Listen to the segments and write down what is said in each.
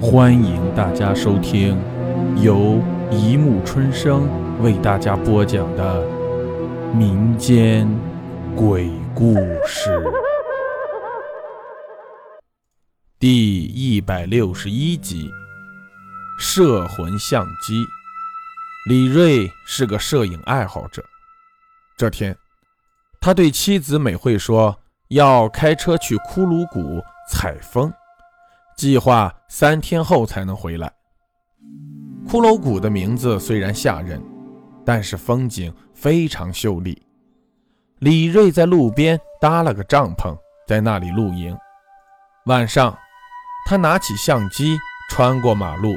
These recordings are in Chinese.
欢迎大家收听由一木春生为大家播讲的民间鬼故事第一百六十一集：摄魂相机。李瑞是个摄影爱好者。这天，他对妻子美惠说：“要开车去骷髅谷采风。”计划三天后才能回来。骷髅谷的名字虽然吓人，但是风景非常秀丽。李瑞在路边搭了个帐篷，在那里露营。晚上，他拿起相机，穿过马路，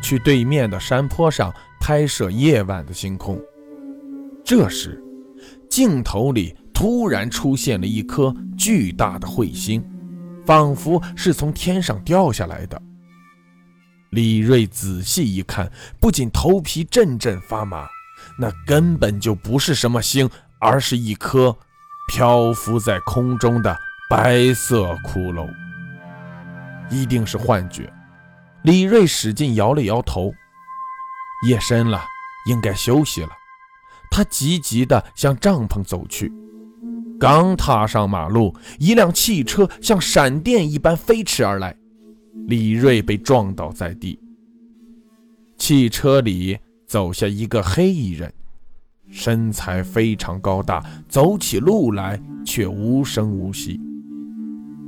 去对面的山坡上拍摄夜晚的星空。这时，镜头里突然出现了一颗巨大的彗星。仿佛是从天上掉下来的。李瑞仔细一看，不仅头皮阵阵发麻，那根本就不是什么星，而是一颗漂浮在空中的白色骷髅。一定是幻觉。李瑞使劲摇了摇头。夜深了，应该休息了。他急急地向帐篷走去。刚踏上马路，一辆汽车像闪电一般飞驰而来，李瑞被撞倒在地。汽车里走下一个黑衣人，身材非常高大，走起路来却无声无息。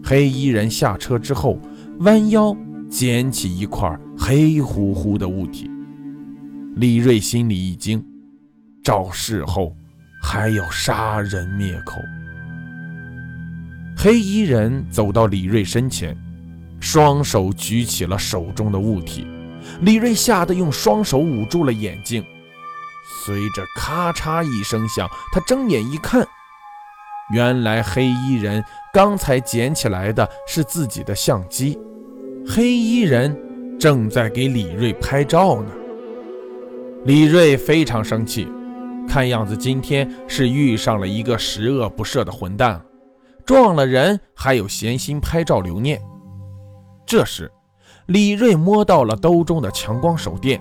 黑衣人下车之后，弯腰捡起一块黑乎乎的物体。李瑞心里一惊，肇事后还要杀人灭口。黑衣人走到李瑞身前，双手举起了手中的物体。李瑞吓得用双手捂住了眼睛。随着咔嚓一声响，他睁眼一看，原来黑衣人刚才捡起来的是自己的相机。黑衣人正在给李瑞拍照呢。李瑞非常生气，看样子今天是遇上了一个十恶不赦的混蛋。撞了人还有闲心拍照留念。这时，李瑞摸到了兜中的强光手电。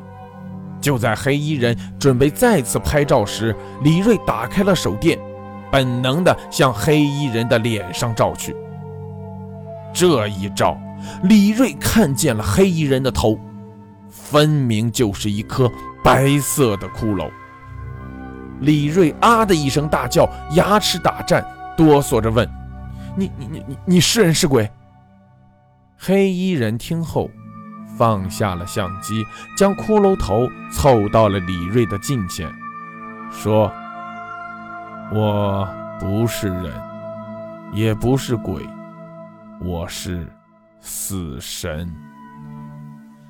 就在黑衣人准备再次拍照时，李瑞打开了手电，本能的向黑衣人的脸上照去。这一照，李瑞看见了黑衣人的头，分明就是一颗白色的骷髅。李瑞啊的一声大叫，牙齿打颤，哆嗦着问。你你你你你是人是鬼？黑衣人听后，放下了相机，将骷髅头凑到了李瑞的近前，说：“我不是人，也不是鬼，我是死神。”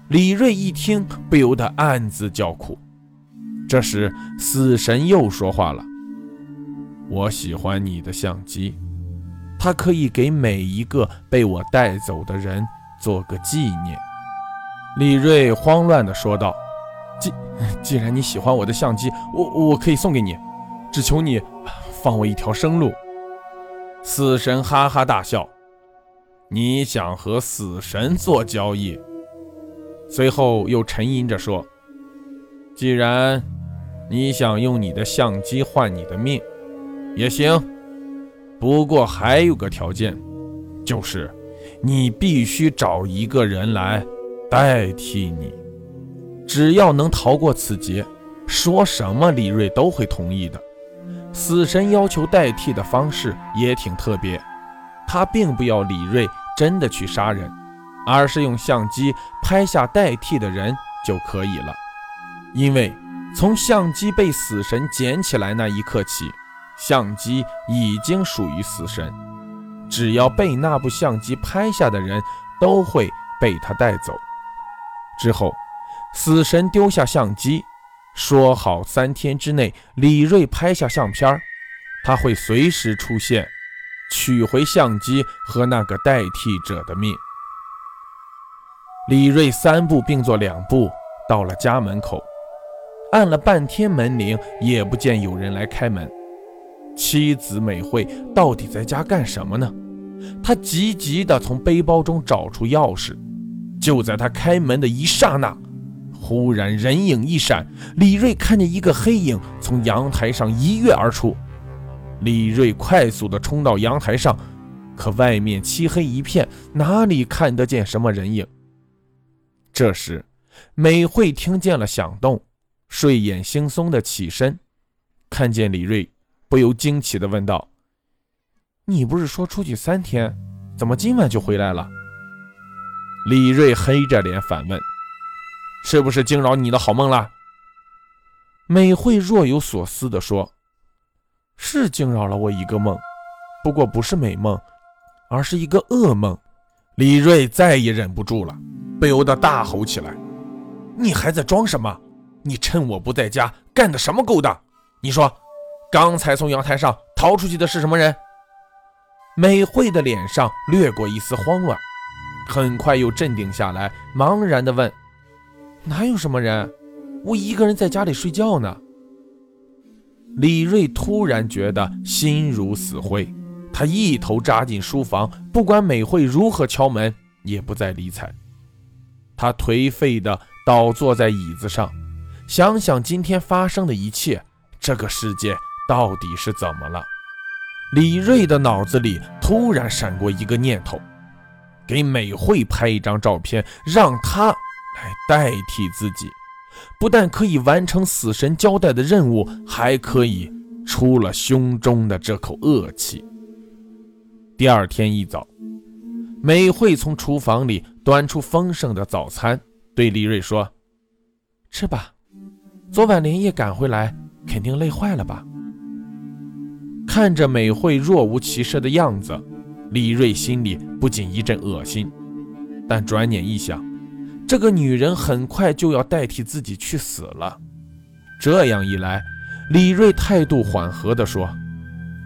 李瑞一听，不由得暗自叫苦。这时，死神又说话了：“我喜欢你的相机。”它可以给每一个被我带走的人做个纪念。李瑞慌乱地说道：“既 既然你喜欢我的相机，我我可以送给你，只求你放我一条生路。”死神哈哈大笑：“你想和死神做交易？”随后又沉吟着说：“既然你想用你的相机换你的命，也行。”不过还有个条件，就是你必须找一个人来代替你。只要能逃过此劫，说什么李瑞都会同意的。死神要求代替的方式也挺特别，他并不要李瑞真的去杀人，而是用相机拍下代替的人就可以了。因为从相机被死神捡起来那一刻起。相机已经属于死神，只要被那部相机拍下的人，都会被他带走。之后，死神丢下相机，说好三天之内李瑞拍下相片，他会随时出现，取回相机和那个代替者的命。李瑞三步并作两步到了家门口，按了半天门铃，也不见有人来开门。妻子美惠到底在家干什么呢？他急急地从背包中找出钥匙，就在他开门的一刹那，忽然人影一闪，李瑞看见一个黑影从阳台上一跃而出。李瑞快速地冲到阳台上，可外面漆黑一片，哪里看得见什么人影？这时，美惠听见了响动，睡眼惺忪的起身，看见李瑞，不由惊奇的问道：“你不是说出去三天，怎么今晚就回来了？”李瑞黑着脸反问：“是不是惊扰你的好梦了？”美惠若有所思的说。是惊扰了我一个梦，不过不是美梦，而是一个噩梦。李瑞再也忍不住了，不由得大吼起来：“你还在装什么？你趁我不在家干的什么勾当？你说，刚才从阳台上逃出去的是什么人？”美惠的脸上掠过一丝慌乱，很快又镇定下来，茫然地问：“哪有什么人？我一个人在家里睡觉呢。”李瑞突然觉得心如死灰，他一头扎进书房，不管美惠如何敲门，也不再理睬。他颓废地倒坐在椅子上，想想今天发生的一切，这个世界到底是怎么了？李瑞的脑子里突然闪过一个念头：给美惠拍一张照片，让她来代替自己。不但可以完成死神交代的任务，还可以出了胸中的这口恶气。第二天一早，美惠从厨房里端出丰盛的早餐，对李瑞说：“吃吧，昨晚连夜赶回来，肯定累坏了吧？”看着美惠若无其事的样子，李瑞心里不仅一阵恶心，但转念一想。这个女人很快就要代替自己去死了，这样一来，李瑞态度缓和地说：“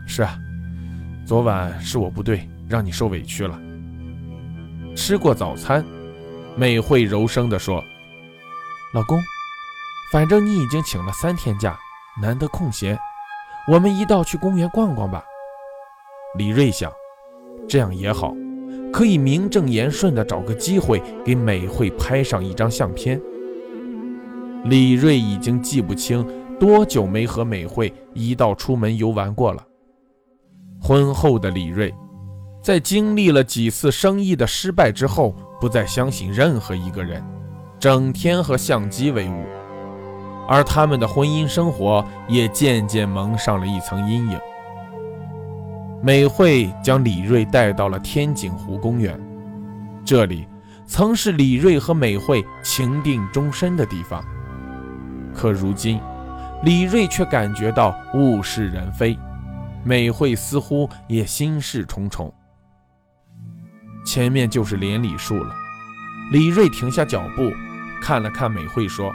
是啊，昨晚是我不对，让你受委屈了。”吃过早餐，美惠柔声地说：“老公，反正你已经请了三天假，难得空闲，我们一道去公园逛逛吧。”李瑞想，这样也好。可以名正言顺地找个机会给美惠拍上一张相片。李瑞已经记不清多久没和美惠一道出门游玩过了。婚后的李瑞，在经历了几次生意的失败之后，不再相信任何一个人，整天和相机为伍，而他们的婚姻生活也渐渐蒙上了一层阴影。美惠将李瑞带到了天井湖公园，这里曾是李瑞和美惠情定终身的地方。可如今，李瑞却感觉到物是人非，美惠似乎也心事重重。前面就是连理树了，李瑞停下脚步，看了看美惠，说：“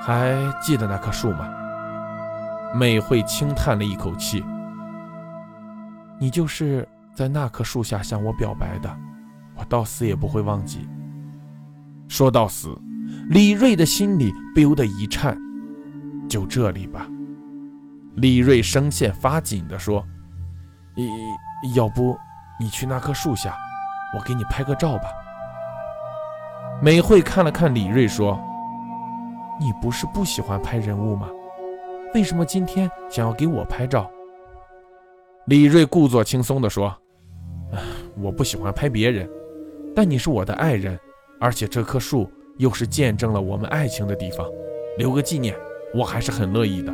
还记得那棵树吗？”美惠轻叹了一口气。你就是在那棵树下向我表白的，我到死也不会忘记。说到死，李瑞的心里不由得一颤。就这里吧，李瑞声线发紧地说：“要不你去那棵树下，我给你拍个照吧。”美惠看了看李瑞，说：“你不是不喜欢拍人物吗？为什么今天想要给我拍照？”李瑞故作轻松地说：“我不喜欢拍别人，但你是我的爱人，而且这棵树又是见证了我们爱情的地方，留个纪念，我还是很乐意的。”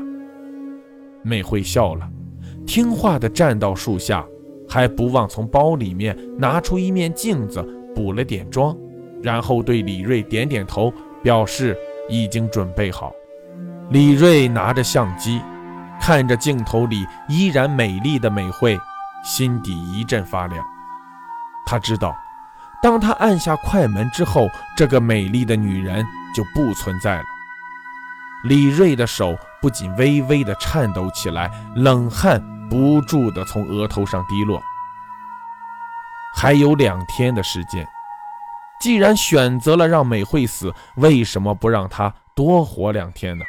美惠笑了，听话地站到树下，还不忘从包里面拿出一面镜子补了点妆，然后对李瑞点点头，表示已经准备好。李瑞拿着相机。看着镜头里依然美丽的美惠，心底一阵发凉。他知道，当他按下快门之后，这个美丽的女人就不存在了。李瑞的手不仅微微的颤抖起来，冷汗不住的从额头上滴落。还有两天的时间，既然选择了让美惠死，为什么不让她多活两天呢？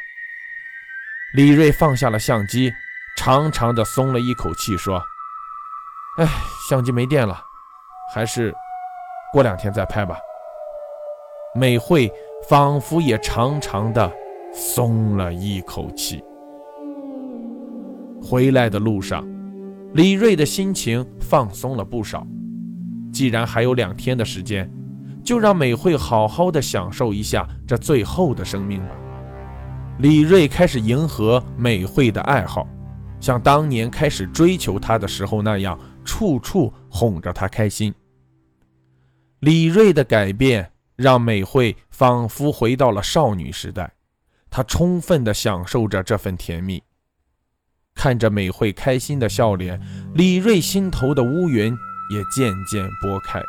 李瑞放下了相机，长长的松了一口气，说：“哎，相机没电了，还是过两天再拍吧。”美惠仿佛也长长的松了一口气。回来的路上，李瑞的心情放松了不少。既然还有两天的时间，就让美惠好好的享受一下这最后的生命吧。李瑞开始迎合美惠的爱好，像当年开始追求她的时候那样，处处哄着她开心。李瑞的改变让美惠仿佛回到了少女时代，她充分的享受着这份甜蜜。看着美惠开心的笑脸，李瑞心头的乌云也渐渐拨开。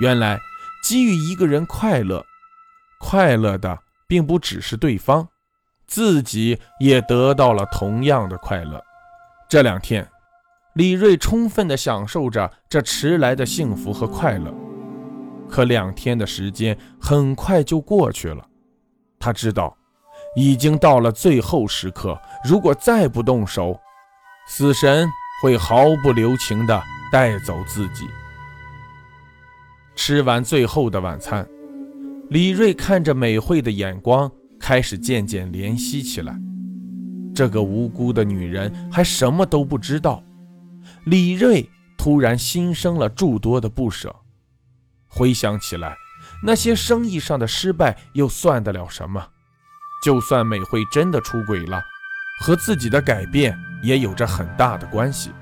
原来，给予一个人快乐，快乐的并不只是对方，自己也得到了同样的快乐。这两天，李瑞充分地享受着这迟来的幸福和快乐。可两天的时间很快就过去了，他知道。已经到了最后时刻，如果再不动手，死神会毫不留情地带走自己。吃完最后的晚餐，李瑞看着美惠的眼光开始渐渐怜惜起来。这个无辜的女人还什么都不知道，李瑞突然心生了诸多的不舍。回想起来，那些生意上的失败又算得了什么？就算美惠真的出轨了，和自己的改变也有着很大的关系。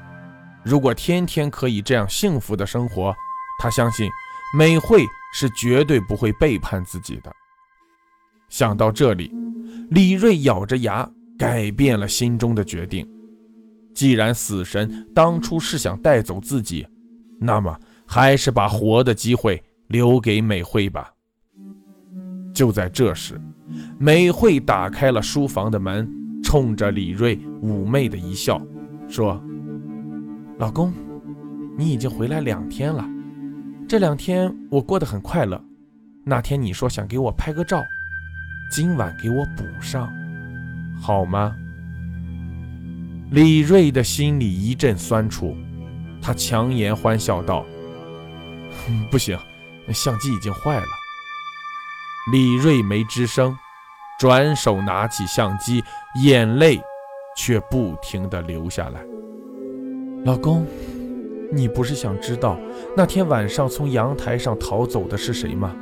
如果天天可以这样幸福的生活，他相信美惠是绝对不会背叛自己的。想到这里，李瑞咬着牙改变了心中的决定。既然死神当初是想带走自己，那么还是把活的机会留给美惠吧。就在这时。美惠打开了书房的门，冲着李瑞妩媚的一笑，说：“老公，你已经回来两天了，这两天我过得很快乐。那天你说想给我拍个照，今晚给我补上，好吗？”李瑞的心里一阵酸楚，他强颜欢笑道：“ 不行，相机已经坏了。”李瑞没吱声，转手拿起相机，眼泪却不停地流下来。老公，你不是想知道那天晚上从阳台上逃走的是谁吗？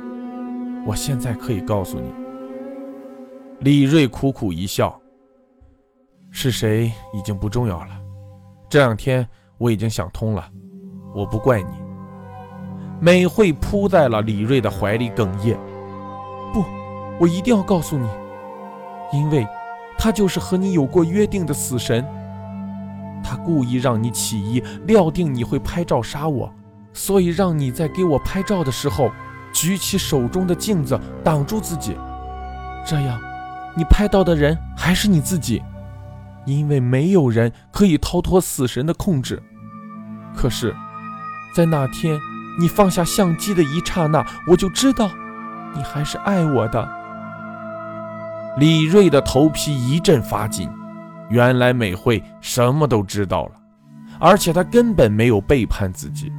我现在可以告诉你。李瑞苦苦一笑，是谁已经不重要了。这两天我已经想通了，我不怪你。美惠扑在了李瑞的怀里，哽咽。不，我一定要告诉你，因为，他就是和你有过约定的死神。他故意让你起疑，料定你会拍照杀我，所以让你在给我拍照的时候，举起手中的镜子挡住自己。这样，你拍到的人还是你自己，因为没有人可以逃脱死神的控制。可是，在那天你放下相机的一刹那，我就知道。你还是爱我的。李瑞的头皮一阵发紧，原来美惠什么都知道了，而且她根本没有背叛自己，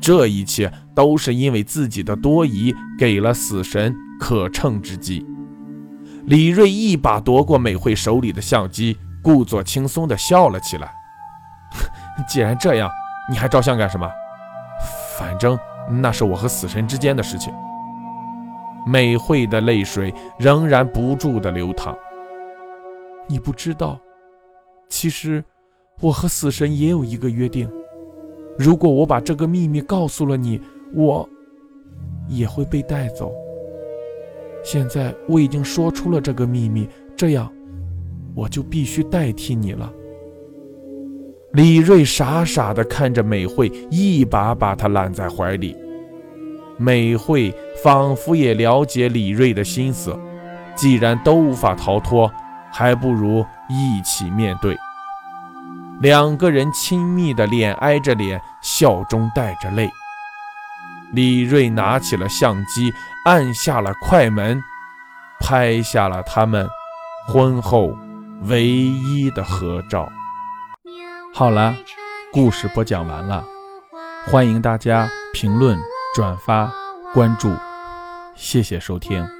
这一切都是因为自己的多疑给了死神可乘之机。李瑞一把夺过美惠手里的相机，故作轻松地笑了起来。既然这样，你还照相干什么？反正那是我和死神之间的事情。美惠的泪水仍然不住地流淌。你不知道，其实我和死神也有一个约定：如果我把这个秘密告诉了你，我也会被带走。现在我已经说出了这个秘密，这样我就必须代替你了。李瑞傻傻地看着美惠，一把把她揽在怀里。美惠仿佛也了解李瑞的心思，既然都无法逃脱，还不如一起面对。两个人亲密的脸挨着脸，笑中带着泪。李瑞拿起了相机，按下了快门，拍下了他们婚后唯一的合照。好了，故事播讲完了，欢迎大家评论。转发关注，谢谢收听。